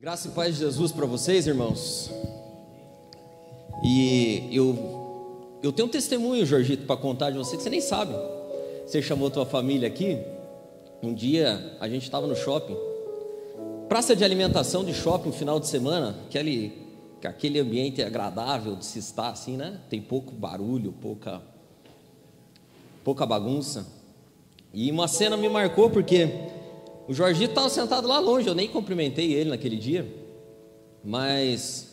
Graça e paz de Jesus para vocês, irmãos. E eu, eu tenho um testemunho, Jorgito, para contar de você que você nem sabe. Você chamou tua família aqui. Um dia a gente estava no shopping, praça de alimentação de shopping, final de semana, aquele, aquele ambiente agradável de se estar assim, né? Tem pouco barulho, pouca, pouca bagunça. E uma cena me marcou porque o Jorgito estava sentado lá longe, eu nem cumprimentei ele naquele dia, mas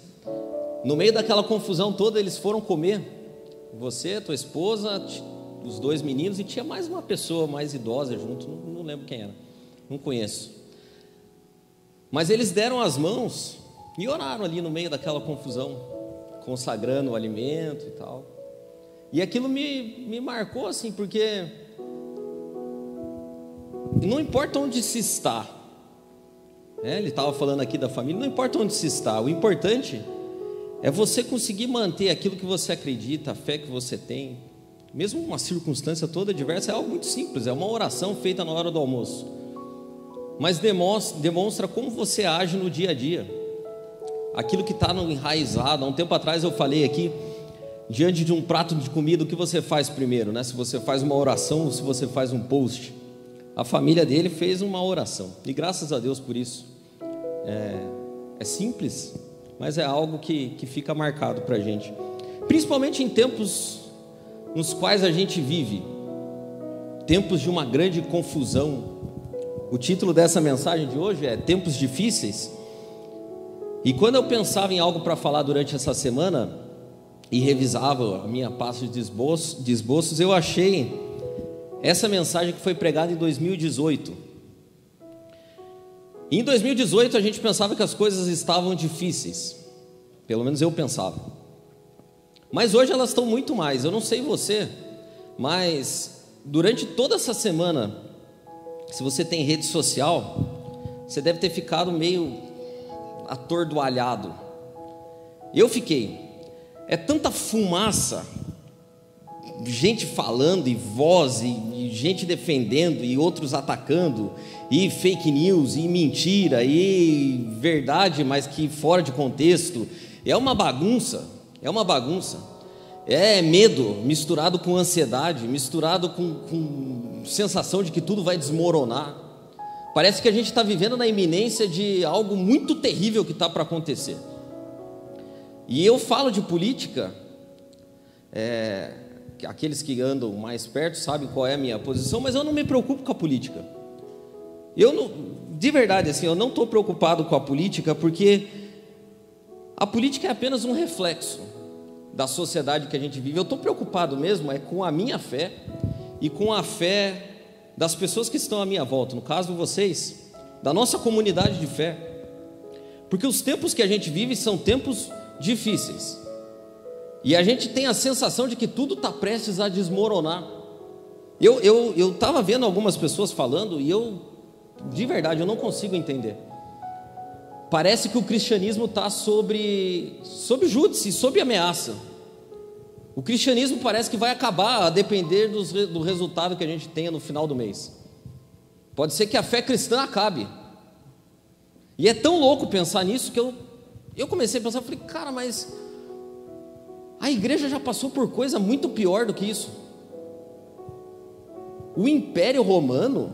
no meio daquela confusão toda eles foram comer. Você, tua esposa, os dois meninos e tinha mais uma pessoa mais idosa junto, não, não lembro quem era, não conheço. Mas eles deram as mãos e oraram ali no meio daquela confusão, consagrando o alimento e tal. E aquilo me, me marcou assim, porque não importa onde se está, né? ele estava falando aqui da família, não importa onde se está, o importante é você conseguir manter aquilo que você acredita, a fé que você tem, mesmo uma circunstância toda diversa, é algo muito simples, é uma oração feita na hora do almoço, mas demonstra, demonstra como você age no dia a dia, aquilo que está enraizado. Há um tempo atrás eu falei aqui, diante de um prato de comida, o que você faz primeiro, né? Se você faz uma oração ou se você faz um post a família dele fez uma oração. E graças a Deus por isso. É, é simples, mas é algo que, que fica marcado para a gente. Principalmente em tempos nos quais a gente vive tempos de uma grande confusão. O título dessa mensagem de hoje é Tempos Difíceis. E quando eu pensava em algo para falar durante essa semana e revisava a minha pasta de de esboços eu achei essa mensagem que foi pregada em 2018. em 2018 a gente pensava que as coisas estavam difíceis. Pelo menos eu pensava. Mas hoje elas estão muito mais. Eu não sei você, mas durante toda essa semana, se você tem rede social, você deve ter ficado meio atordoalhado. Eu fiquei. É tanta fumaça gente falando e voz e, e, gente defendendo e outros atacando e fake news e mentira e verdade, mas que fora de contexto. É uma bagunça, é uma bagunça. É medo misturado com ansiedade, misturado com, com sensação de que tudo vai desmoronar. Parece que a gente está vivendo na iminência de algo muito terrível que está para acontecer. E eu falo de política, é, aqueles que andam mais perto sabem qual é a minha posição, mas eu não me preocupo com a política. Eu não, de verdade assim, eu não estou preocupado com a política porque a política é apenas um reflexo da sociedade que a gente vive. Eu estou preocupado mesmo é com a minha fé e com a fé das pessoas que estão à minha volta, no caso vocês, da nossa comunidade de fé. Porque os tempos que a gente vive são tempos difíceis. E a gente tem a sensação de que tudo está prestes a desmoronar. Eu eu estava vendo algumas pessoas falando e eu, de verdade, eu não consigo entender. Parece que o cristianismo está sobre, sobre júdice, sob ameaça. O cristianismo parece que vai acabar a depender dos, do resultado que a gente tenha no final do mês. Pode ser que a fé cristã acabe. E é tão louco pensar nisso que eu, eu comecei a pensar, falei, cara, mas a igreja já passou por coisa muito pior do que isso. O Império Romano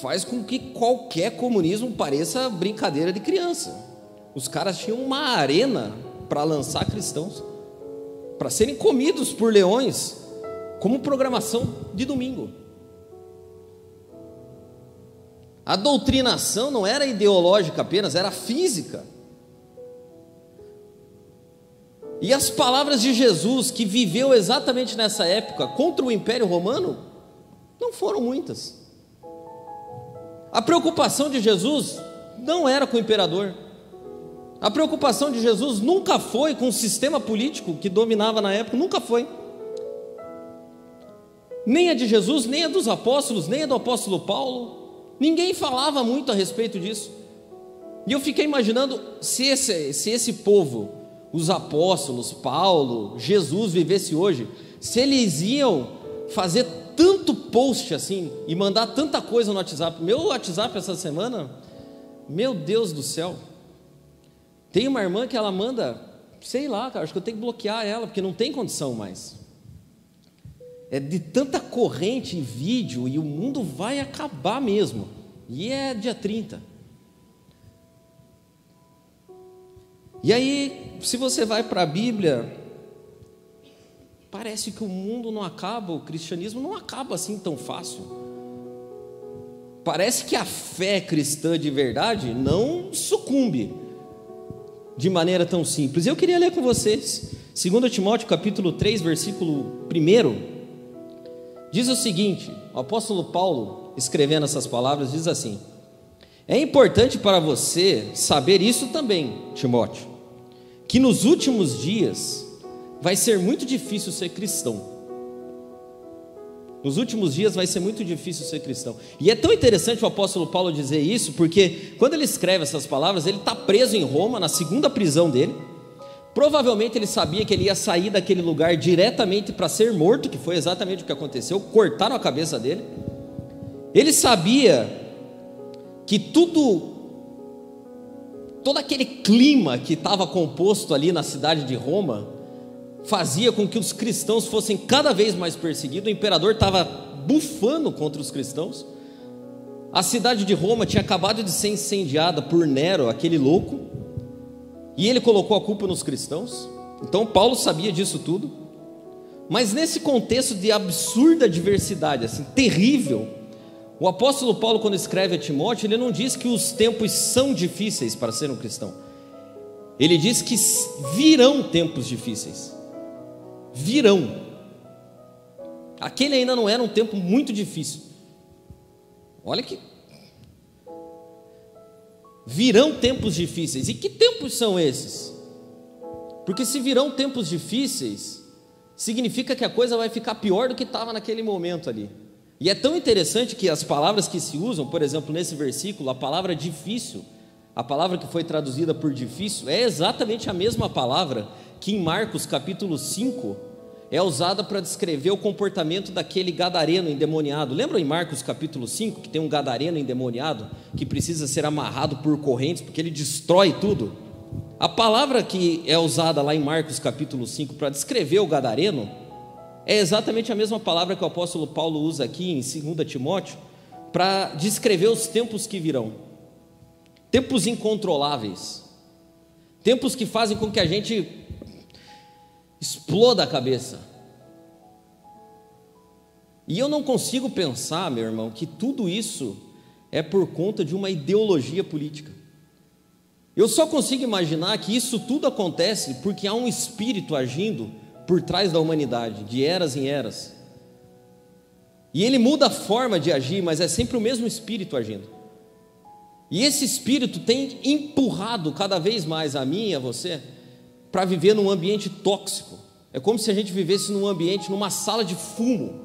faz com que qualquer comunismo pareça brincadeira de criança. Os caras tinham uma arena para lançar cristãos, para serem comidos por leões, como programação de domingo. A doutrinação não era ideológica apenas, era física. E as palavras de Jesus, que viveu exatamente nessa época contra o Império Romano, não foram muitas. A preocupação de Jesus não era com o imperador. A preocupação de Jesus nunca foi com o sistema político que dominava na época, nunca foi. Nem a de Jesus, nem a dos apóstolos, nem a do apóstolo Paulo. Ninguém falava muito a respeito disso. E eu fiquei imaginando se esse, se esse povo os apóstolos, Paulo, Jesus vivesse hoje, se eles iam fazer tanto post assim e mandar tanta coisa no WhatsApp. Meu WhatsApp essa semana, meu Deus do céu, Tem uma irmã que ela manda, sei lá, cara, acho que eu tenho que bloquear ela, porque não tem condição mais. É de tanta corrente e vídeo e o mundo vai acabar mesmo. E é dia 30. E aí, se você vai para a Bíblia, parece que o mundo não acaba, o cristianismo não acaba assim tão fácil. Parece que a fé cristã de verdade não sucumbe de maneira tão simples. Eu queria ler com vocês, 2 Timóteo capítulo 3, versículo 1, diz o seguinte: o apóstolo Paulo, escrevendo essas palavras, diz assim: É importante para você saber isso também, Timóteo que nos últimos dias vai ser muito difícil ser cristão. Nos últimos dias vai ser muito difícil ser cristão. E é tão interessante o apóstolo Paulo dizer isso, porque quando ele escreve essas palavras, ele está preso em Roma, na segunda prisão dele. Provavelmente ele sabia que ele ia sair daquele lugar diretamente para ser morto, que foi exatamente o que aconteceu, cortaram a cabeça dele. Ele sabia que tudo todo aquele clima que estava composto ali na cidade de Roma fazia com que os cristãos fossem cada vez mais perseguidos. O imperador estava bufando contra os cristãos. A cidade de Roma tinha acabado de ser incendiada por Nero, aquele louco, e ele colocou a culpa nos cristãos. Então Paulo sabia disso tudo. Mas nesse contexto de absurda diversidade, assim, terrível, o apóstolo Paulo, quando escreve a Timóteo, ele não diz que os tempos são difíceis para ser um cristão. Ele diz que virão tempos difíceis. Virão. Aquele ainda não era um tempo muito difícil. Olha que. Virão tempos difíceis. E que tempos são esses? Porque se virão tempos difíceis, significa que a coisa vai ficar pior do que estava naquele momento ali. E é tão interessante que as palavras que se usam, por exemplo, nesse versículo, a palavra difícil, a palavra que foi traduzida por difícil, é exatamente a mesma palavra que em Marcos capítulo 5 é usada para descrever o comportamento daquele gadareno endemoniado. Lembra em Marcos capítulo 5 que tem um gadareno endemoniado que precisa ser amarrado por correntes porque ele destrói tudo? A palavra que é usada lá em Marcos capítulo 5 para descrever o gadareno é exatamente a mesma palavra que o apóstolo Paulo usa aqui em 2 Timóteo para descrever os tempos que virão. Tempos incontroláveis. Tempos que fazem com que a gente exploda a cabeça. E eu não consigo pensar, meu irmão, que tudo isso é por conta de uma ideologia política. Eu só consigo imaginar que isso tudo acontece porque há um espírito agindo por trás da humanidade, de eras em eras. E ele muda a forma de agir, mas é sempre o mesmo espírito agindo. E esse espírito tem empurrado cada vez mais a mim e a você para viver num ambiente tóxico. É como se a gente vivesse num ambiente, numa sala de fumo.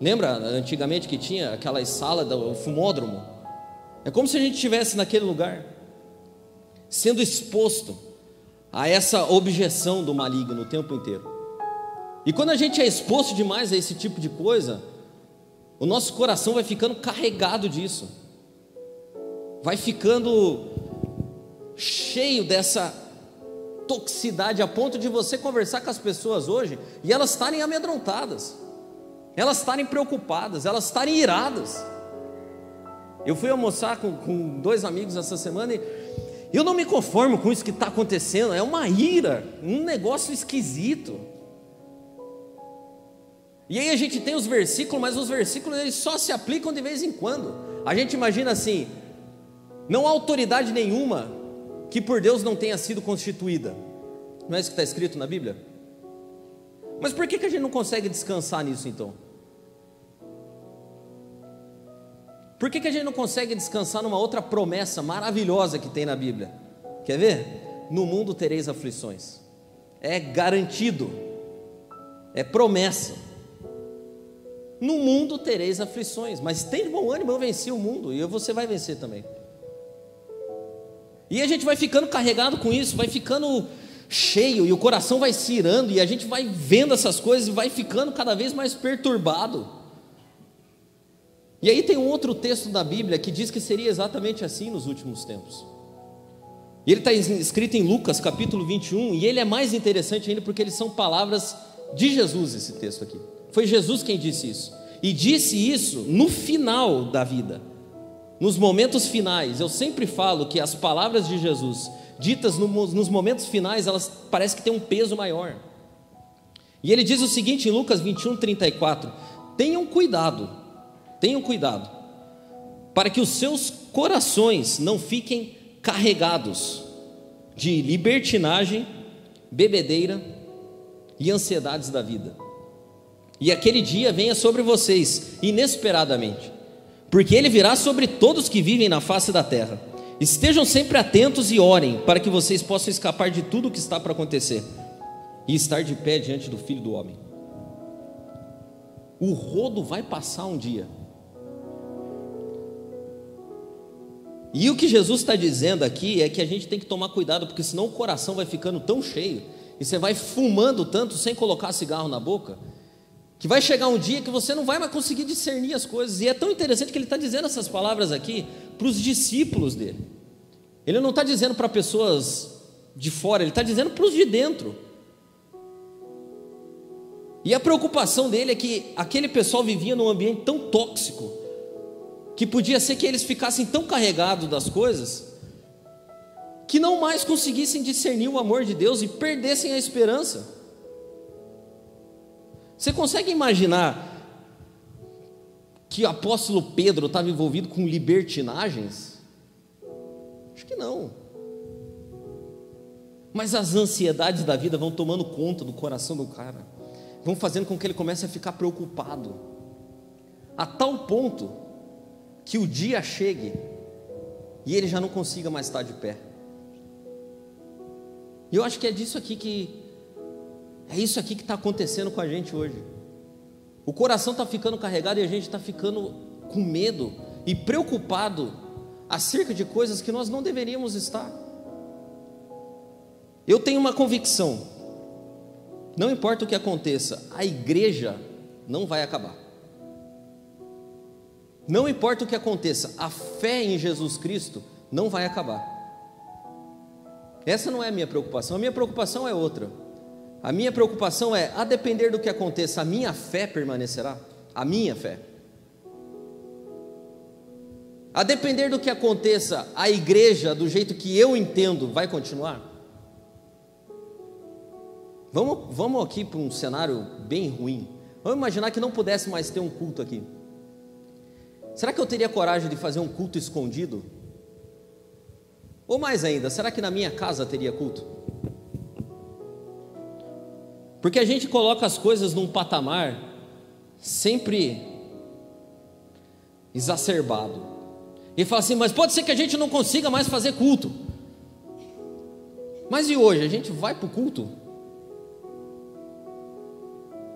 Lembra antigamente que tinha aquela sala do fumódromo? É como se a gente estivesse naquele lugar, sendo exposto a essa objeção do maligno o tempo inteiro. E quando a gente é exposto demais a esse tipo de coisa, o nosso coração vai ficando carregado disso, vai ficando cheio dessa toxicidade a ponto de você conversar com as pessoas hoje e elas estarem amedrontadas, elas estarem preocupadas, elas estarem iradas. Eu fui almoçar com, com dois amigos essa semana e eu não me conformo com isso que está acontecendo, é uma ira, um negócio esquisito. E aí a gente tem os versículos, mas os versículos eles só se aplicam de vez em quando. A gente imagina assim: não há autoridade nenhuma que por Deus não tenha sido constituída. Não é isso que está escrito na Bíblia? Mas por que, que a gente não consegue descansar nisso então? Por que, que a gente não consegue descansar numa outra promessa maravilhosa que tem na Bíblia? Quer ver? No mundo tereis aflições. É garantido, é promessa. No mundo tereis aflições, mas tem bom ânimo, eu venci o mundo e você vai vencer também. E a gente vai ficando carregado com isso, vai ficando cheio e o coração vai se irando e a gente vai vendo essas coisas e vai ficando cada vez mais perturbado. E aí tem um outro texto da Bíblia que diz que seria exatamente assim nos últimos tempos. Ele está escrito em Lucas capítulo 21, e ele é mais interessante ainda porque eles são palavras de Jesus, esse texto aqui. Foi Jesus quem disse isso. E disse isso no final da vida, nos momentos finais. Eu sempre falo que as palavras de Jesus, ditas no, nos momentos finais, elas parecem que têm um peso maior. E ele diz o seguinte em Lucas 21, 34: Tenham cuidado, tenham cuidado, para que os seus corações não fiquem carregados de libertinagem, bebedeira e ansiedades da vida. E aquele dia venha sobre vocês inesperadamente, porque ele virá sobre todos que vivem na face da terra. Estejam sempre atentos e orem para que vocês possam escapar de tudo o que está para acontecer e estar de pé diante do Filho do Homem. O rodo vai passar um dia. E o que Jesus está dizendo aqui é que a gente tem que tomar cuidado, porque senão o coração vai ficando tão cheio e você vai fumando tanto sem colocar cigarro na boca, que vai chegar um dia que você não vai mais conseguir discernir as coisas. E é tão interessante que ele está dizendo essas palavras aqui para os discípulos dele. Ele não está dizendo para pessoas de fora, ele está dizendo para os de dentro. E a preocupação dele é que aquele pessoal vivia num ambiente tão tóxico que podia ser que eles ficassem tão carregados das coisas que não mais conseguissem discernir o amor de Deus e perdessem a esperança. Você consegue imaginar que o apóstolo Pedro estava envolvido com libertinagens? Acho que não. Mas as ansiedades da vida vão tomando conta do coração do cara, vão fazendo com que ele comece a ficar preocupado, a tal ponto que o dia chegue e ele já não consiga mais estar de pé. E eu acho que é disso aqui que é isso aqui que está acontecendo com a gente hoje. O coração está ficando carregado e a gente está ficando com medo e preocupado acerca de coisas que nós não deveríamos estar. Eu tenho uma convicção: não importa o que aconteça, a igreja não vai acabar. Não importa o que aconteça, a fé em Jesus Cristo não vai acabar. Essa não é a minha preocupação, a minha preocupação é outra. A minha preocupação é, a depender do que aconteça, a minha fé permanecerá? A minha fé. A depender do que aconteça, a igreja, do jeito que eu entendo, vai continuar? Vamos, vamos aqui para um cenário bem ruim. Vamos imaginar que não pudesse mais ter um culto aqui. Será que eu teria coragem de fazer um culto escondido? Ou mais ainda, será que na minha casa teria culto? Porque a gente coloca as coisas num patamar sempre exacerbado. E fala assim, mas pode ser que a gente não consiga mais fazer culto. Mas e hoje? A gente vai para o culto?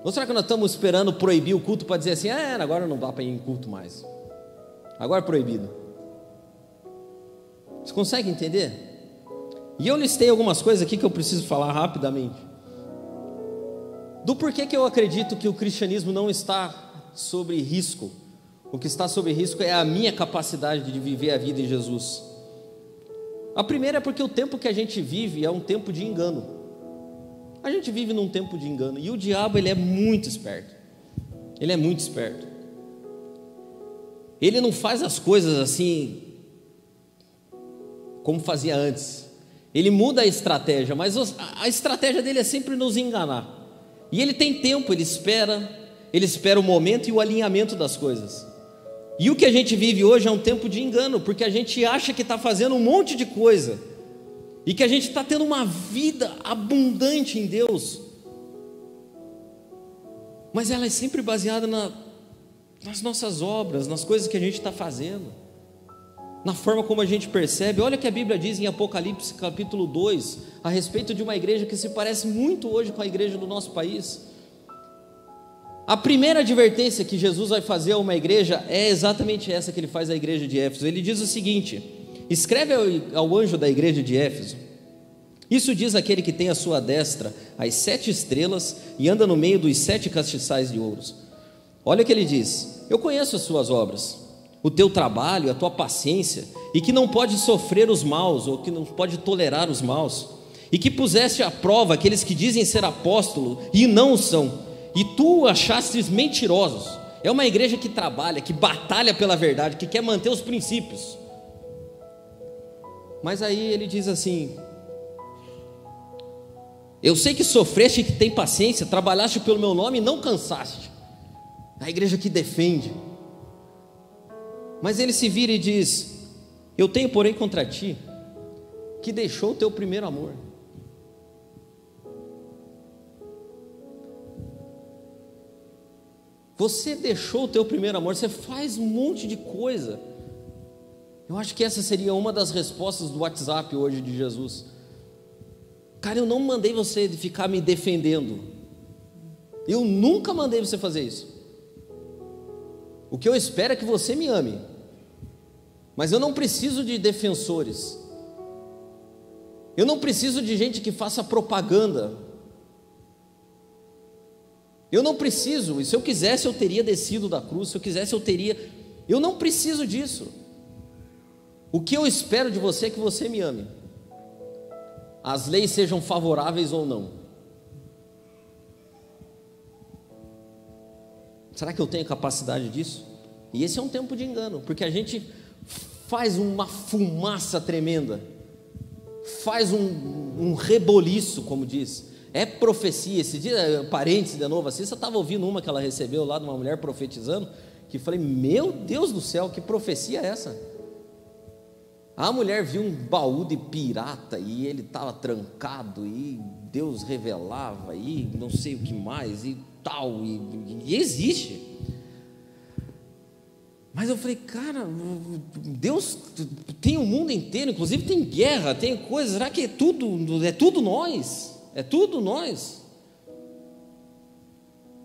Ou será que nós estamos esperando proibir o culto para dizer assim, é, agora não dá para ir em culto mais? Agora é proibido. Você consegue entender? E eu listei algumas coisas aqui que eu preciso falar rapidamente. Do porquê que eu acredito que o cristianismo não está sobre risco. O que está sobre risco é a minha capacidade de viver a vida em Jesus. A primeira é porque o tempo que a gente vive é um tempo de engano. A gente vive num tempo de engano e o diabo ele é muito esperto. Ele é muito esperto. Ele não faz as coisas assim como fazia antes. Ele muda a estratégia, mas a estratégia dele é sempre nos enganar. E ele tem tempo, ele espera, ele espera o momento e o alinhamento das coisas. E o que a gente vive hoje é um tempo de engano, porque a gente acha que está fazendo um monte de coisa e que a gente está tendo uma vida abundante em Deus, mas ela é sempre baseada na, nas nossas obras, nas coisas que a gente está fazendo, na forma como a gente percebe. Olha o que a Bíblia diz em Apocalipse capítulo 2, a respeito de uma igreja que se parece muito hoje com a igreja do nosso país. A primeira advertência que Jesus vai fazer a uma igreja é exatamente essa que ele faz à igreja de Éfeso. Ele diz o seguinte: escreve ao, anjo da igreja de Éfeso. Isso diz aquele que tem à sua destra as sete estrelas e anda no meio dos sete castiçais de ouros. Olha o que ele diz: Eu conheço as suas obras, o teu trabalho, a tua paciência, e que não pode sofrer os maus, ou que não pode tolerar os maus, e que puseste à prova aqueles que dizem ser apóstolo e não o são, e tu achastes mentirosos. É uma igreja que trabalha, que batalha pela verdade, que quer manter os princípios. Mas aí ele diz assim: Eu sei que sofreste e que tem paciência, trabalhaste pelo meu nome e não cansaste. A igreja que defende. Mas ele se vira e diz: Eu tenho, porém, contra ti, que deixou o teu primeiro amor. Você deixou o teu primeiro amor, você faz um monte de coisa. Eu acho que essa seria uma das respostas do WhatsApp hoje de Jesus. Cara, eu não mandei você ficar me defendendo. Eu nunca mandei você fazer isso. O que eu espero é que você me ame. Mas eu não preciso de defensores. Eu não preciso de gente que faça propaganda. Eu não preciso, e se eu quisesse eu teria descido da cruz, se eu quisesse eu teria. Eu não preciso disso. O que eu espero de você é que você me ame. As leis sejam favoráveis ou não. Será que eu tenho capacidade disso? E esse é um tempo de engano, porque a gente faz uma fumaça tremenda, faz um, um reboliço, como diz, é profecia. Esse dia, parênteses de novo assim, você estava ouvindo uma que ela recebeu lá de uma mulher profetizando, que falei, meu Deus do céu, que profecia é essa? A mulher viu um baú de pirata e ele estava trancado e Deus revelava e não sei o que mais e tal, e, e existe. Mas eu falei, cara, Deus tem o mundo inteiro, inclusive tem guerra, tem coisas, será que é tudo, é tudo nós? É tudo nós.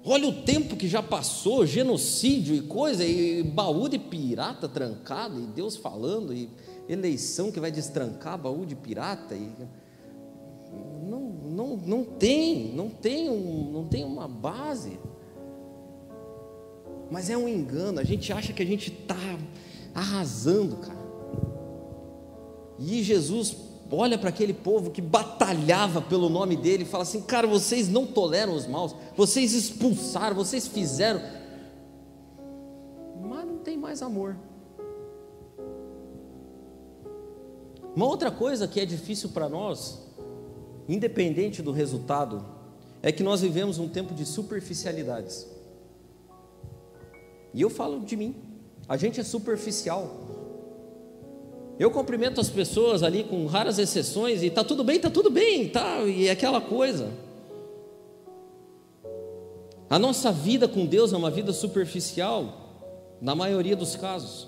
Olha o tempo que já passou, genocídio e coisa, e baú de pirata trancado, e Deus falando, e eleição que vai destrancar baú de pirata. E... Não, não, não tem, não tem, um, não tem uma base. Mas é um engano, a gente acha que a gente está arrasando, cara. E Jesus olha para aquele povo que batalhava pelo nome dele e fala assim: Cara, vocês não toleram os maus, vocês expulsaram, vocês fizeram, mas não tem mais amor. Uma outra coisa que é difícil para nós, independente do resultado, é que nós vivemos um tempo de superficialidades. E eu falo de mim, a gente é superficial. Eu cumprimento as pessoas ali com raras exceções e tá tudo bem, tá tudo bem, tá, e é aquela coisa. A nossa vida com Deus é uma vida superficial, na maioria dos casos.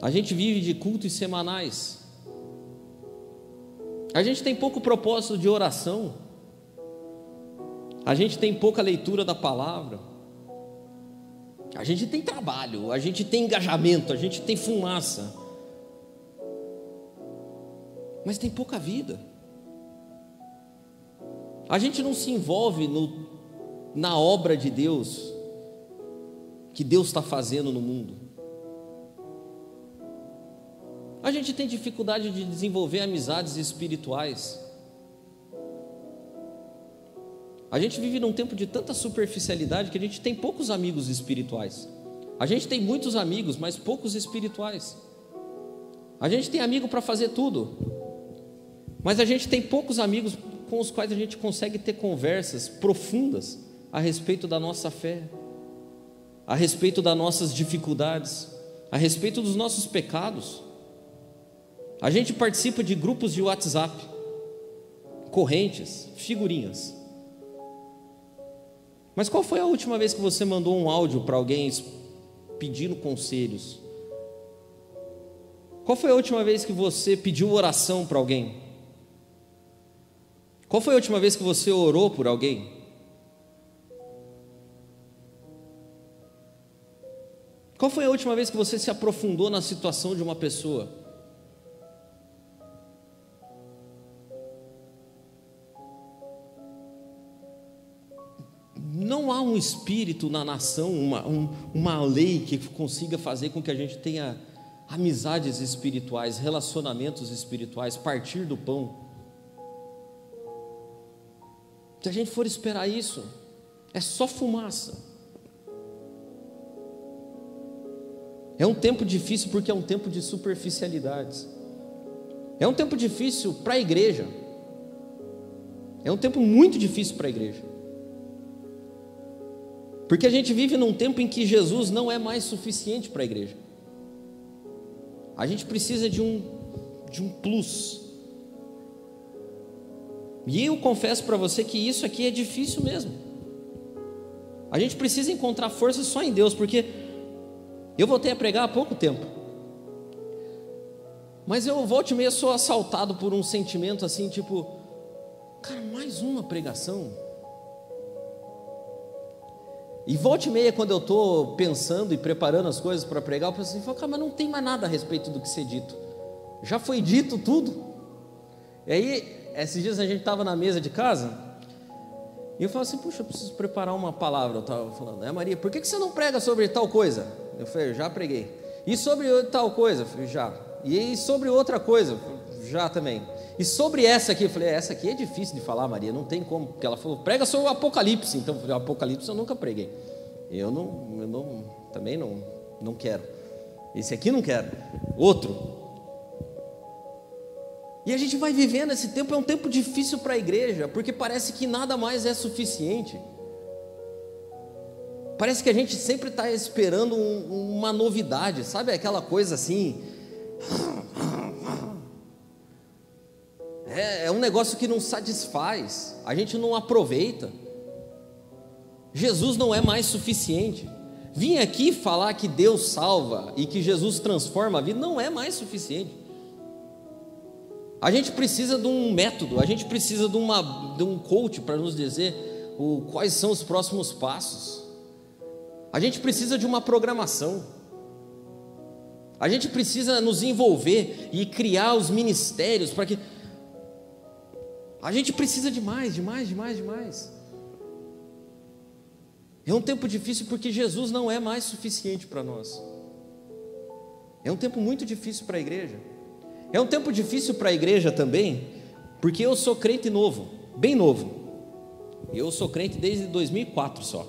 A gente vive de cultos semanais. A gente tem pouco propósito de oração. A gente tem pouca leitura da palavra. A gente tem trabalho, a gente tem engajamento, a gente tem fumaça mas tem pouca vida. A gente não se envolve no, na obra de Deus que Deus está fazendo no mundo. A gente tem dificuldade de desenvolver amizades espirituais. A gente vive num tempo de tanta superficialidade que a gente tem poucos amigos espirituais. A gente tem muitos amigos, mas poucos espirituais. A gente tem amigo para fazer tudo, mas a gente tem poucos amigos com os quais a gente consegue ter conversas profundas a respeito da nossa fé, a respeito das nossas dificuldades, a respeito dos nossos pecados. A gente participa de grupos de WhatsApp, correntes, figurinhas. Mas qual foi a última vez que você mandou um áudio para alguém pedindo conselhos? Qual foi a última vez que você pediu oração para alguém? Qual foi a última vez que você orou por alguém? Qual foi a última vez que você se aprofundou na situação de uma pessoa? Não há um espírito na nação, uma, um, uma lei que consiga fazer com que a gente tenha amizades espirituais, relacionamentos espirituais, partir do pão. Se a gente for esperar isso, é só fumaça. É um tempo difícil porque é um tempo de superficialidades. É um tempo difícil para a igreja. É um tempo muito difícil para a igreja. Porque a gente vive num tempo em que Jesus não é mais suficiente para a igreja. A gente precisa de um, de um plus. E eu confesso para você que isso aqui é difícil mesmo. A gente precisa encontrar força só em Deus, porque eu voltei a pregar há pouco tempo. Mas eu volto e meia sou assaltado por um sentimento assim, tipo, cara, mais uma pregação. E volta e meia, quando eu estou pensando e preparando as coisas para pregar, eu penso assim, cara, mas não tem mais nada a respeito do que ser dito. Já foi dito tudo. E aí, esses dias a gente estava na mesa de casa, e eu falo assim, puxa, eu preciso preparar uma palavra. Eu estava falando, é Maria, por que, que você não prega sobre tal coisa? Eu falei, já preguei. E sobre tal coisa? Eu falei, já. E sobre outra coisa? Já também. E sobre essa aqui, eu falei, essa aqui é difícil de falar, Maria, não tem como. Porque ela falou, prega sobre o Apocalipse. Então, eu falei, Apocalipse eu nunca preguei. Eu não, eu não também não, não quero. Esse aqui não quero. Outro. E a gente vai vivendo esse tempo, é um tempo difícil para a igreja, porque parece que nada mais é suficiente. Parece que a gente sempre está esperando um, uma novidade, sabe? Aquela coisa assim, é, é um negócio que não satisfaz, a gente não aproveita. Jesus não é mais suficiente. Vir aqui falar que Deus salva e que Jesus transforma a vida não é mais suficiente. A gente precisa de um método, a gente precisa de, uma, de um coach para nos dizer o, quais são os próximos passos. A gente precisa de uma programação. A gente precisa nos envolver e criar os ministérios para que a gente precisa de mais, de mais, de mais, de mais. É um tempo difícil porque Jesus não é mais suficiente para nós. É um tempo muito difícil para a igreja. É um tempo difícil para a igreja também, porque eu sou crente novo, bem novo. Eu sou crente desde 2004 só.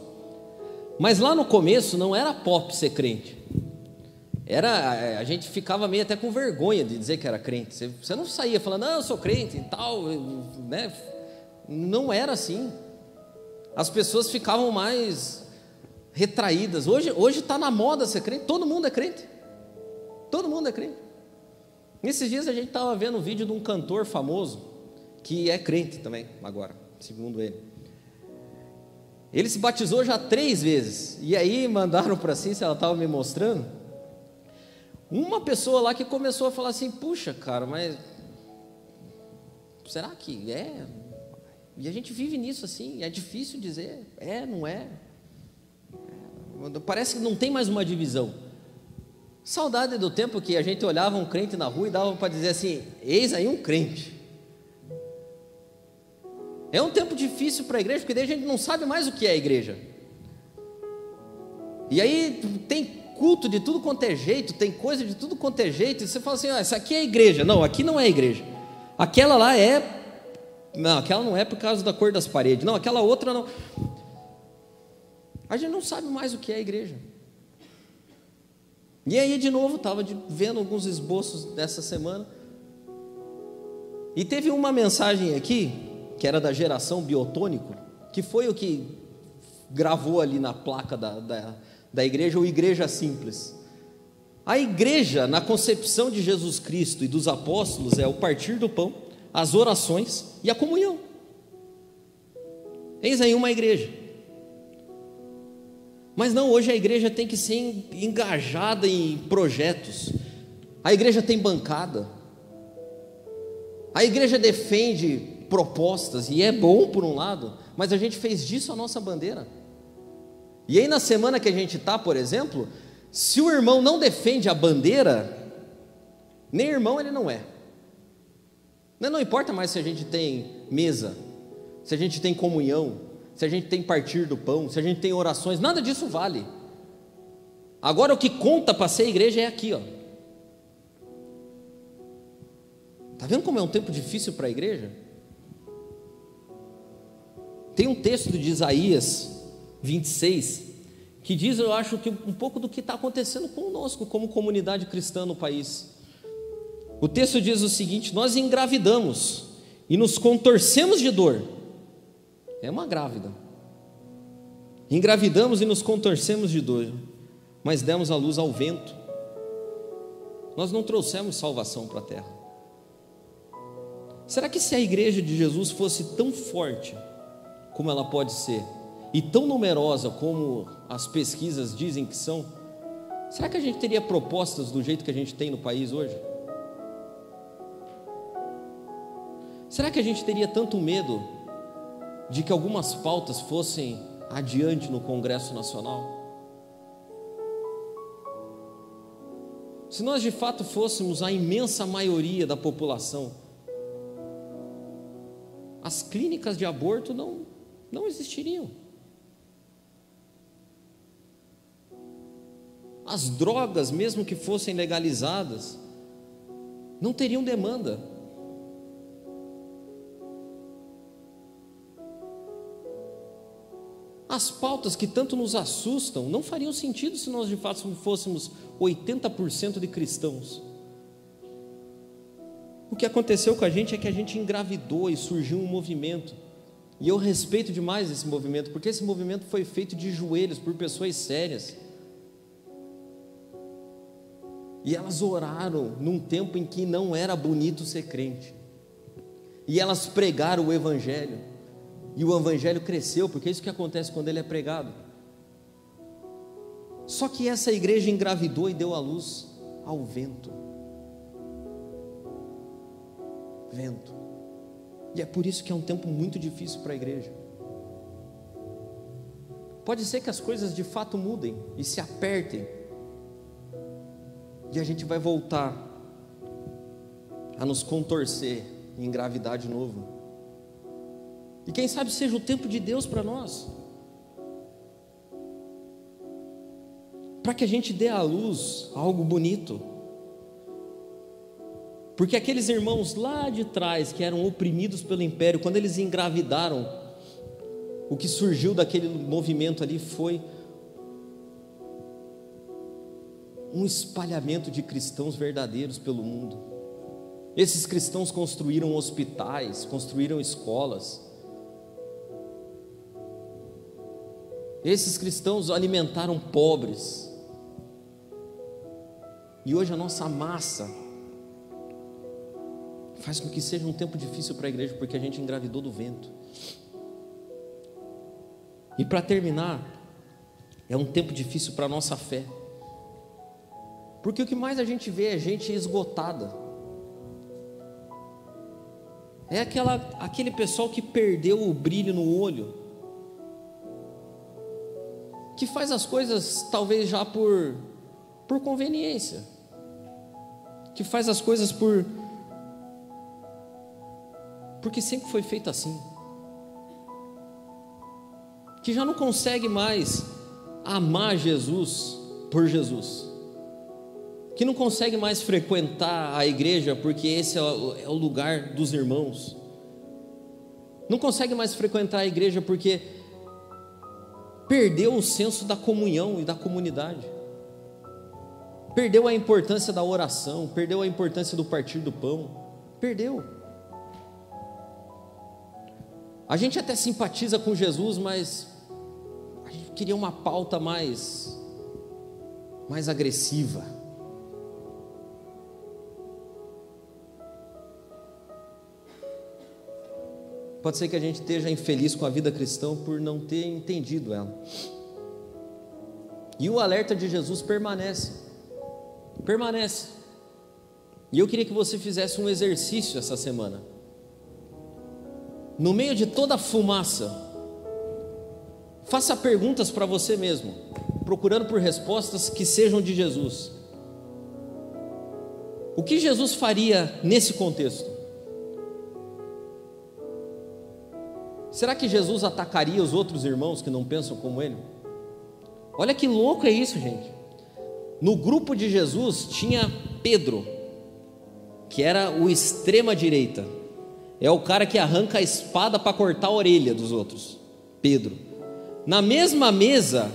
Mas lá no começo não era pop ser crente. Era, é, a gente ficava meio até com vergonha de dizer que era crente. Você, você não saía falando, não, eu sou crente e tal, né? Não era assim. As pessoas ficavam mais retraídas. Hoje hoje está na moda ser crente. Todo mundo é crente. Todo mundo é crente. Nesses dias a gente estava vendo um vídeo de um cantor famoso que é crente também agora, segundo ele. Ele se batizou já três vezes. E aí mandaram para si, se ela estava me mostrando uma pessoa lá que começou a falar assim: puxa, cara, mas será que é? E a gente vive nisso assim, é difícil dizer, é, não é. Parece que não tem mais uma divisão. Saudade do tempo que a gente olhava um crente na rua e dava para dizer assim: eis aí um crente. É um tempo difícil para a igreja, porque daí a gente não sabe mais o que é a igreja. E aí tem culto de tudo quanto é jeito, tem coisa de tudo quanto é jeito, e você fala assim: ah, isso aqui é igreja. Não, aqui não é igreja. Aquela lá é. Não, aquela não é por causa da cor das paredes. Não, aquela outra não. A gente não sabe mais o que é igreja. E aí, de novo, estava vendo alguns esboços dessa semana. E teve uma mensagem aqui, que era da geração biotônico, que foi o que gravou ali na placa da, da da igreja ou igreja simples. A igreja, na concepção de Jesus Cristo e dos apóstolos, é o partir do pão, as orações e a comunhão. Eis aí uma igreja. Mas não, hoje a igreja tem que ser engajada em projetos. A igreja tem bancada. A igreja defende propostas, e é bom por um lado, mas a gente fez disso a nossa bandeira. E aí, na semana que a gente está, por exemplo, se o irmão não defende a bandeira, nem irmão ele não é. Não, não importa mais se a gente tem mesa, se a gente tem comunhão, se a gente tem partir do pão, se a gente tem orações, nada disso vale. Agora o que conta para ser igreja é aqui, ó. Tá vendo como é um tempo difícil para a igreja? Tem um texto de Isaías 26 que diz, eu acho que um pouco do que está acontecendo conosco como comunidade cristã no país. O texto diz o seguinte: Nós engravidamos e nos contorcemos de dor. É uma grávida. Engravidamos e nos contorcemos de dor, mas demos a luz ao vento. Nós não trouxemos salvação para a terra. Será que se a igreja de Jesus fosse tão forte como ela pode ser, e tão numerosa como as pesquisas dizem que são, será que a gente teria propostas do jeito que a gente tem no país hoje? Será que a gente teria tanto medo de que algumas pautas fossem adiante no Congresso Nacional? Se nós de fato fôssemos a imensa maioria da população, as clínicas de aborto não, não existiriam. As drogas, mesmo que fossem legalizadas, não teriam demanda. As pautas que tanto nos assustam não fariam sentido se nós de fato fôssemos 80% de cristãos. O que aconteceu com a gente é que a gente engravidou e surgiu um movimento. E eu respeito demais esse movimento, porque esse movimento foi feito de joelhos por pessoas sérias. E elas oraram num tempo em que não era bonito ser crente. E elas pregaram o Evangelho. E o evangelho cresceu, porque é isso que acontece quando ele é pregado. Só que essa igreja engravidou e deu à luz ao vento. Vento. E é por isso que é um tempo muito difícil para a igreja. Pode ser que as coisas de fato mudem e se apertem. E a gente vai voltar a nos contorcer e engravidar de novo. E quem sabe seja o tempo de Deus para nós. Para que a gente dê à luz algo bonito. Porque aqueles irmãos lá de trás que eram oprimidos pelo império, quando eles engravidaram, o que surgiu daquele movimento ali foi um espalhamento de cristãos verdadeiros pelo mundo. Esses cristãos construíram hospitais, construíram escolas, Esses cristãos alimentaram pobres. E hoje a nossa massa faz com que seja um tempo difícil para a igreja, porque a gente engravidou do vento. E para terminar, é um tempo difícil para a nossa fé. Porque o que mais a gente vê é gente esgotada. É aquela, aquele pessoal que perdeu o brilho no olho. Que faz as coisas talvez já por, por conveniência, que faz as coisas por porque sempre foi feito assim, que já não consegue mais amar Jesus por Jesus, que não consegue mais frequentar a igreja porque esse é o, é o lugar dos irmãos, não consegue mais frequentar a igreja porque perdeu o senso da comunhão e da comunidade, perdeu a importância da oração, perdeu a importância do partir do pão, perdeu. A gente até simpatiza com Jesus, mas a gente queria uma pauta mais mais agressiva. Pode ser que a gente esteja infeliz com a vida cristã por não ter entendido ela. E o alerta de Jesus permanece. Permanece. E eu queria que você fizesse um exercício essa semana. No meio de toda a fumaça, faça perguntas para você mesmo, procurando por respostas que sejam de Jesus. O que Jesus faria nesse contexto? Será que Jesus atacaria os outros irmãos que não pensam como ele? Olha que louco é isso, gente. No grupo de Jesus tinha Pedro, que era o extrema direita. É o cara que arranca a espada para cortar a orelha dos outros. Pedro. Na mesma mesa,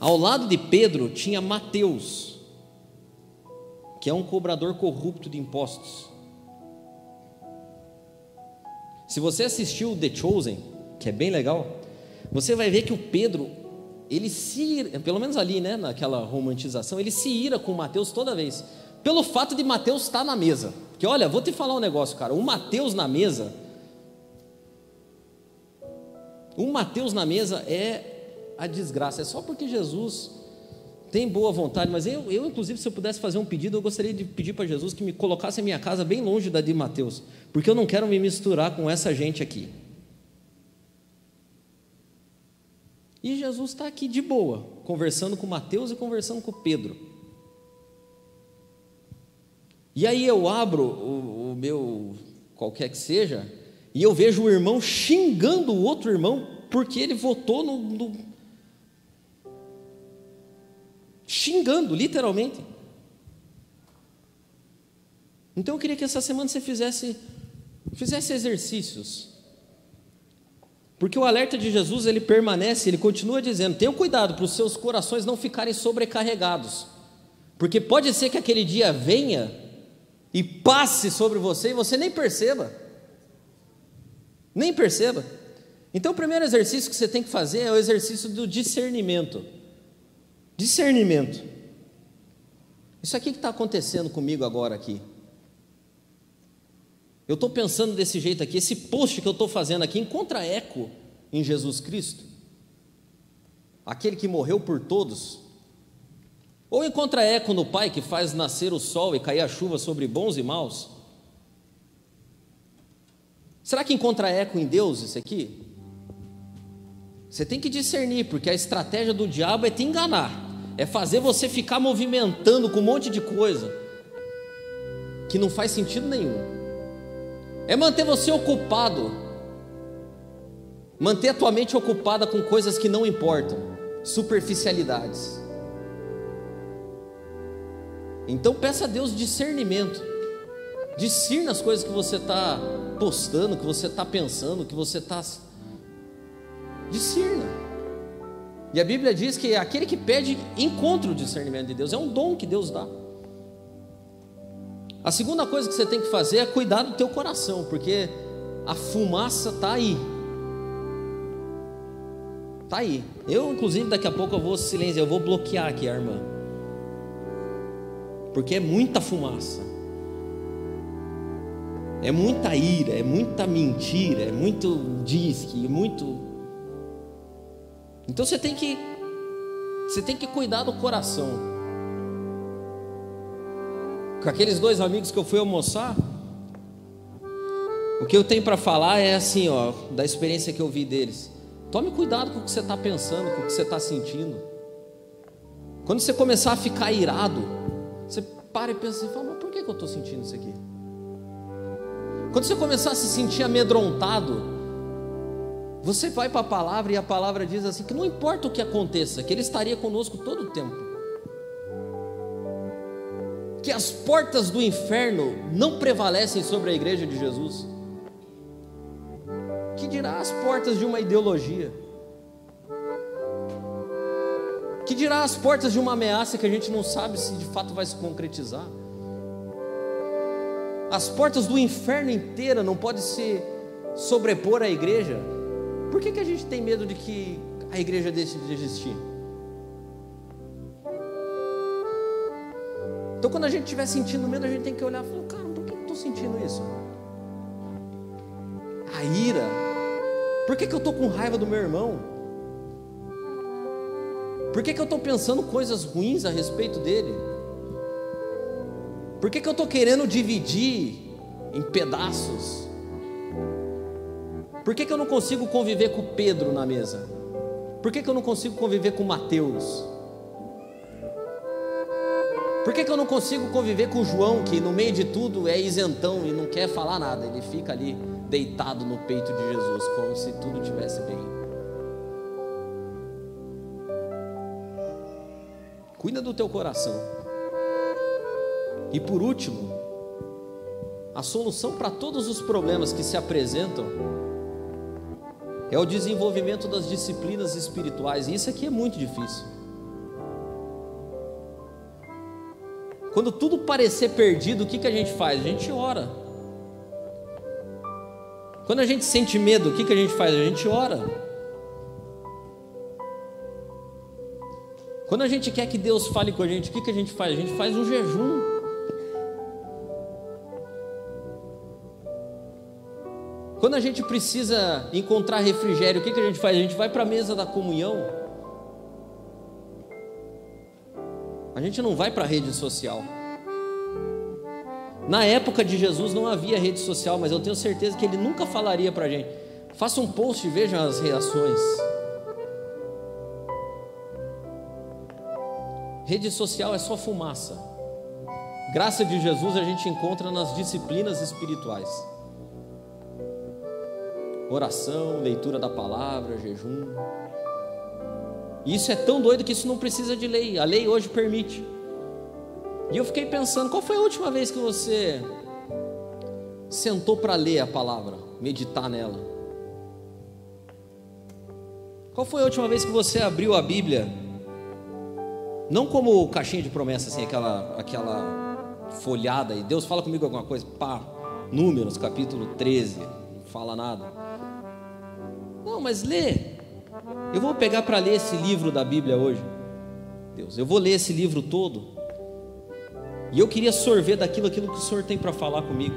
ao lado de Pedro, tinha Mateus, que é um cobrador corrupto de impostos. Se você assistiu The Chosen, que é bem legal, você vai ver que o Pedro, ele se pelo menos ali, né, naquela romantização, ele se ira com Mateus toda vez, pelo fato de Mateus estar na mesa. Porque olha, vou te falar um negócio, cara, o Mateus na mesa, o Mateus na mesa é a desgraça, é só porque Jesus tem boa vontade, mas eu, eu, inclusive, se eu pudesse fazer um pedido, eu gostaria de pedir para Jesus que me colocasse a minha casa bem longe da de Mateus, porque eu não quero me misturar com essa gente aqui. E Jesus está aqui de boa, conversando com Mateus e conversando com Pedro. E aí eu abro o, o meu, qualquer que seja, e eu vejo o irmão xingando o outro irmão porque ele votou no, no xingando, literalmente. Então eu queria que essa semana você fizesse, fizesse exercícios. Porque o alerta de Jesus, ele permanece, ele continua dizendo: tenha cuidado para os seus corações não ficarem sobrecarregados. Porque pode ser que aquele dia venha e passe sobre você e você nem perceba. Nem perceba. Então o primeiro exercício que você tem que fazer é o exercício do discernimento. Discernimento. Isso aqui que está acontecendo comigo agora aqui. Eu estou pensando desse jeito aqui, esse post que eu estou fazendo aqui encontra eco em Jesus Cristo, aquele que morreu por todos, ou encontra eco no Pai que faz nascer o sol e cair a chuva sobre bons e maus? Será que encontra eco em Deus isso aqui? Você tem que discernir, porque a estratégia do diabo é te enganar, é fazer você ficar movimentando com um monte de coisa que não faz sentido nenhum. É manter você ocupado, manter a tua mente ocupada com coisas que não importam, superficialidades. Então peça a Deus discernimento. Discirna as coisas que você está postando, que você está pensando, que você está discirna. E a Bíblia diz que aquele que pede encontra o discernimento de Deus, é um dom que Deus dá. A segunda coisa que você tem que fazer é cuidar do teu coração, porque a fumaça está aí. Está aí. Eu, inclusive, daqui a pouco eu vou silenciar, eu vou bloquear aqui a irmã. Porque é muita fumaça. É muita ira, é muita mentira, é muito disque, é muito então você tem que você tem que cuidar do coração. Com aqueles dois amigos que eu fui almoçar, o que eu tenho para falar é assim, ó, da experiência que eu vi deles. Tome cuidado com o que você está pensando, com o que você está sentindo. Quando você começar a ficar irado, você para e pensa assim, fala, mas por que, que eu estou sentindo isso aqui? Quando você começar a se sentir amedrontado, você vai para a palavra e a palavra diz assim: que não importa o que aconteça, que Ele estaria conosco todo o tempo. Que as portas do inferno não prevalecem sobre a igreja de Jesus. Que dirá as portas de uma ideologia? Que dirá as portas de uma ameaça que a gente não sabe se de fato vai se concretizar? As portas do inferno inteira não podem se sobrepor à igreja. Por que, que a gente tem medo de que a igreja deixe de existir? Então, quando a gente estiver sentindo medo, a gente tem que olhar e falar: cara, por que eu estou sentindo isso? A ira. Por que, que eu estou com raiva do meu irmão? Por que, que eu estou pensando coisas ruins a respeito dele? Por que, que eu estou querendo dividir em pedaços? Por que, que eu não consigo conviver com Pedro na mesa? Por que, que eu não consigo conviver com Mateus? Por que, que eu não consigo conviver com o João, que no meio de tudo é isentão e não quer falar nada? Ele fica ali deitado no peito de Jesus, como se tudo tivesse bem. Cuida do teu coração. E por último, a solução para todos os problemas que se apresentam é o desenvolvimento das disciplinas espirituais. E isso aqui é muito difícil. Quando tudo parecer perdido, o que, que a gente faz? A gente ora. Quando a gente sente medo, o que, que a gente faz? A gente ora. Quando a gente quer que Deus fale com a gente, o que, que a gente faz? A gente faz um jejum. Quando a gente precisa encontrar refrigério, o que, que a gente faz? A gente vai para a mesa da comunhão. A gente não vai para a rede social. Na época de Jesus não havia rede social, mas eu tenho certeza que ele nunca falaria para a gente. Faça um post e veja as reações. Rede social é só fumaça. Graça de Jesus a gente encontra nas disciplinas espirituais oração, leitura da palavra, jejum. E isso é tão doido que isso não precisa de lei. A lei hoje permite. E eu fiquei pensando, qual foi a última vez que você sentou para ler a palavra, meditar nela? Qual foi a última vez que você abriu a Bíblia? Não como caixinha de promessa, assim, aquela, aquela folhada, e Deus fala comigo alguma coisa, pá, Números, capítulo 13, não fala nada. Não, mas lê. Eu vou pegar para ler esse livro da Bíblia hoje. Deus, eu vou ler esse livro todo. E eu queria sorver daquilo aquilo que o Senhor tem para falar comigo.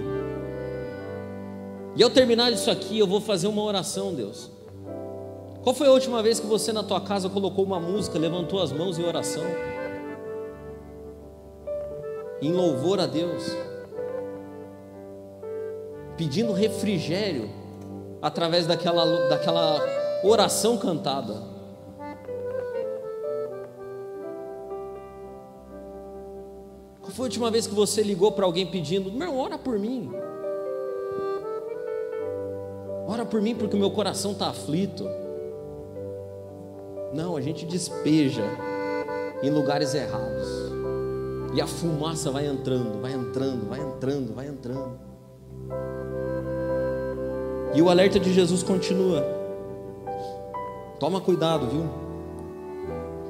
E ao terminar isso aqui, eu vou fazer uma oração, Deus. Qual foi a última vez que você na tua casa colocou uma música, levantou as mãos em oração? Em louvor a Deus. Pedindo refrigério através daquela, daquela oração cantada. Qual foi a última vez que você ligou para alguém pedindo: Meu, ora por mim. Ora por mim porque o meu coração está aflito. Não, a gente despeja em lugares errados. E a fumaça vai entrando, vai entrando, vai entrando, vai entrando. E o alerta de Jesus continua. Toma cuidado, viu?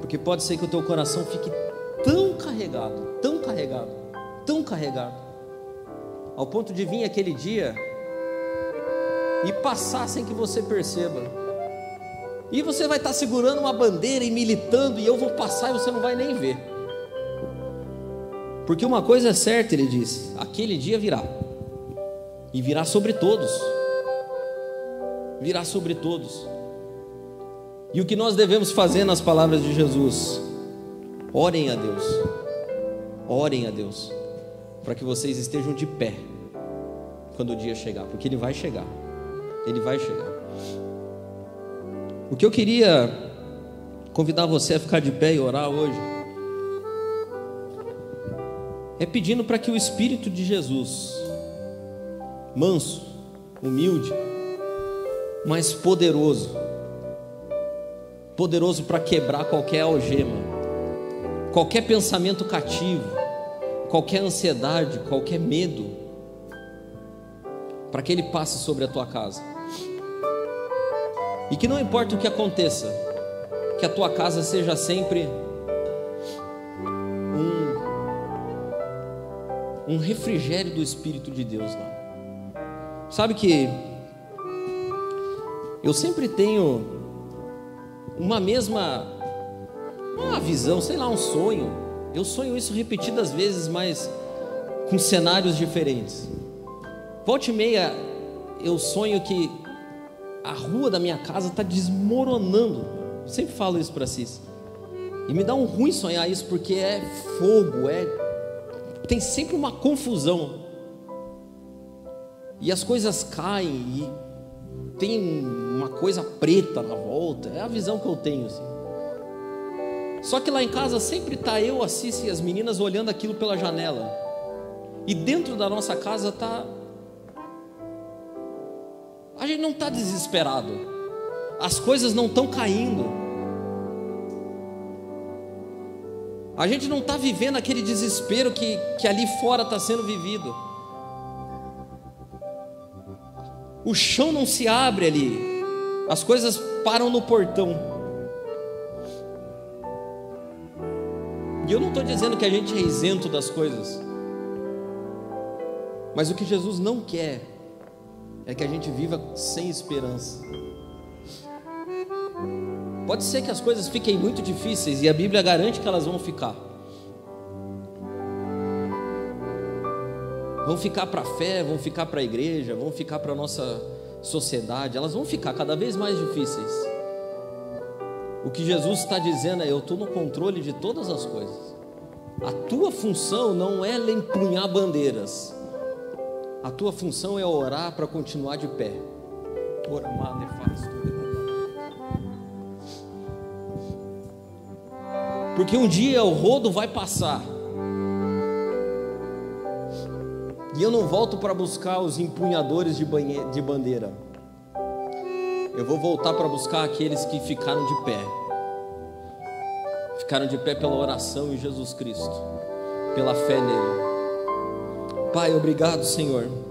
Porque pode ser que o teu coração fique tão carregado, tão carregado, tão carregado, ao ponto de vir aquele dia e passar sem que você perceba. E você vai estar segurando uma bandeira e militando, e eu vou passar e você não vai nem ver. Porque uma coisa é certa, ele diz: aquele dia virá, e virá sobre todos virá sobre todos. E o que nós devemos fazer nas palavras de Jesus? Orem a Deus, orem a Deus, para que vocês estejam de pé quando o dia chegar, porque ele vai chegar, ele vai chegar. O que eu queria convidar você a ficar de pé e orar hoje é pedindo para que o Espírito de Jesus, manso, humilde, mas poderoso poderoso para quebrar qualquer algema, qualquer pensamento cativo, qualquer ansiedade, qualquer medo, para que ele passe sobre a tua casa. E que não importa o que aconteça, que a tua casa seja sempre um, um refrigério do Espírito de Deus lá. Sabe que eu sempre tenho uma mesma uma visão, sei lá, um sonho. Eu sonho isso repetidas vezes, mas com cenários diferentes. Volte e meia, eu sonho que a rua da minha casa está desmoronando. Eu sempre falo isso para Cis. E me dá um ruim sonhar isso porque é fogo, é tem sempre uma confusão. E as coisas caem e tem uma coisa preta na volta. É a visão que eu tenho. Assim. Só que lá em casa sempre tá eu, a Cici e as meninas olhando aquilo pela janela. E dentro da nossa casa tá a gente não está desesperado. As coisas não estão caindo. A gente não está vivendo aquele desespero que, que ali fora está sendo vivido. O chão não se abre ali. As coisas param no portão. E eu não estou dizendo que a gente é isento das coisas. Mas o que Jesus não quer é que a gente viva sem esperança. Pode ser que as coisas fiquem muito difíceis e a Bíblia garante que elas vão ficar. Vão ficar para a fé, vão ficar para a igreja, vão ficar para a nossa sociedade, elas vão ficar cada vez mais difíceis. O que Jesus está dizendo é: eu estou no controle de todas as coisas. A tua função não é empunhar bandeiras, a tua função é orar para continuar de pé. Porque um dia o rodo vai passar. E eu não volto para buscar os empunhadores de, de bandeira. Eu vou voltar para buscar aqueles que ficaram de pé. Ficaram de pé pela oração em Jesus Cristo, pela fé nele. Pai, obrigado, Senhor.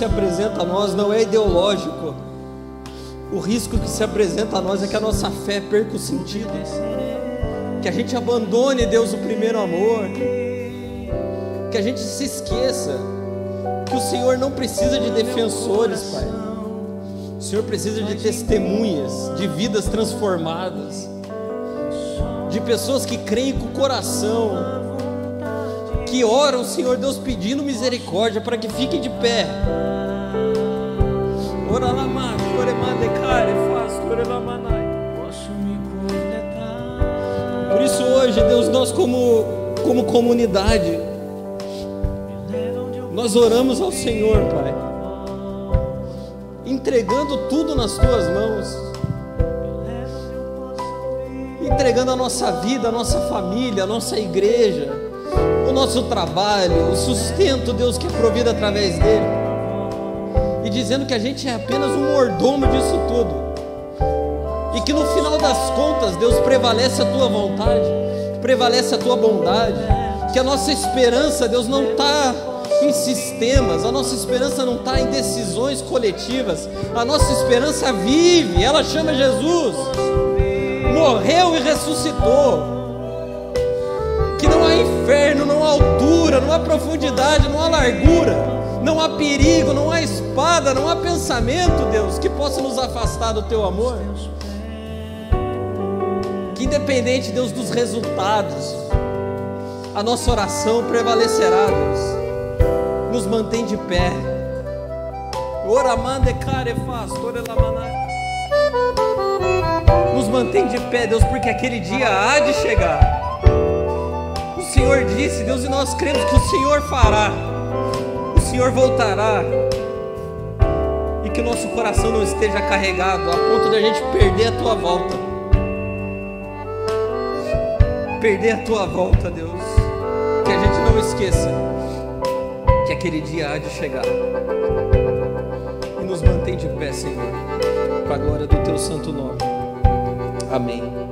Se apresenta a nós não é ideológico. O risco que se apresenta a nós é que a nossa fé perca o sentido. Que a gente abandone, Deus, o primeiro amor. Que a gente se esqueça que o Senhor não precisa de defensores, Pai. O Senhor precisa de testemunhas, de vidas transformadas de pessoas que creem com o coração, que oram, Senhor Deus, pedindo misericórdia para que fiquem de pé. Por isso hoje, Deus, nós como, como comunidade, nós oramos ao Senhor, Pai, entregando tudo nas tuas mãos entregando a nossa vida, a nossa família, a nossa igreja, o nosso trabalho, o sustento, Deus, que é provido através dele, e dizendo que a gente é apenas um mordomo disso tudo, e que no final das contas, Deus, prevalece a tua vontade, prevalece a tua bondade, que a nossa esperança, Deus, não está em sistemas, a nossa esperança não está em decisões coletivas, a nossa esperança vive, ela chama Jesus. Morreu e ressuscitou. Que não há inferno, não há altura, não há profundidade, não há largura, não há perigo, não há espada, não há pensamento, Deus, que possa nos afastar do teu amor. Que independente, Deus, dos resultados, a nossa oração prevalecerá, Deus. Nos mantém de pé. Ora mande nos mantém de pé, Deus, porque aquele dia há de chegar. Senhor disse, Deus, e nós cremos que o Senhor fará, o Senhor voltará, e que o nosso coração não esteja carregado a ponto de a gente perder a tua volta. Perder a tua volta, Deus, que a gente não esqueça que aquele dia há de chegar. E nos mantém de pé, Senhor, para a glória do teu santo nome. Amém.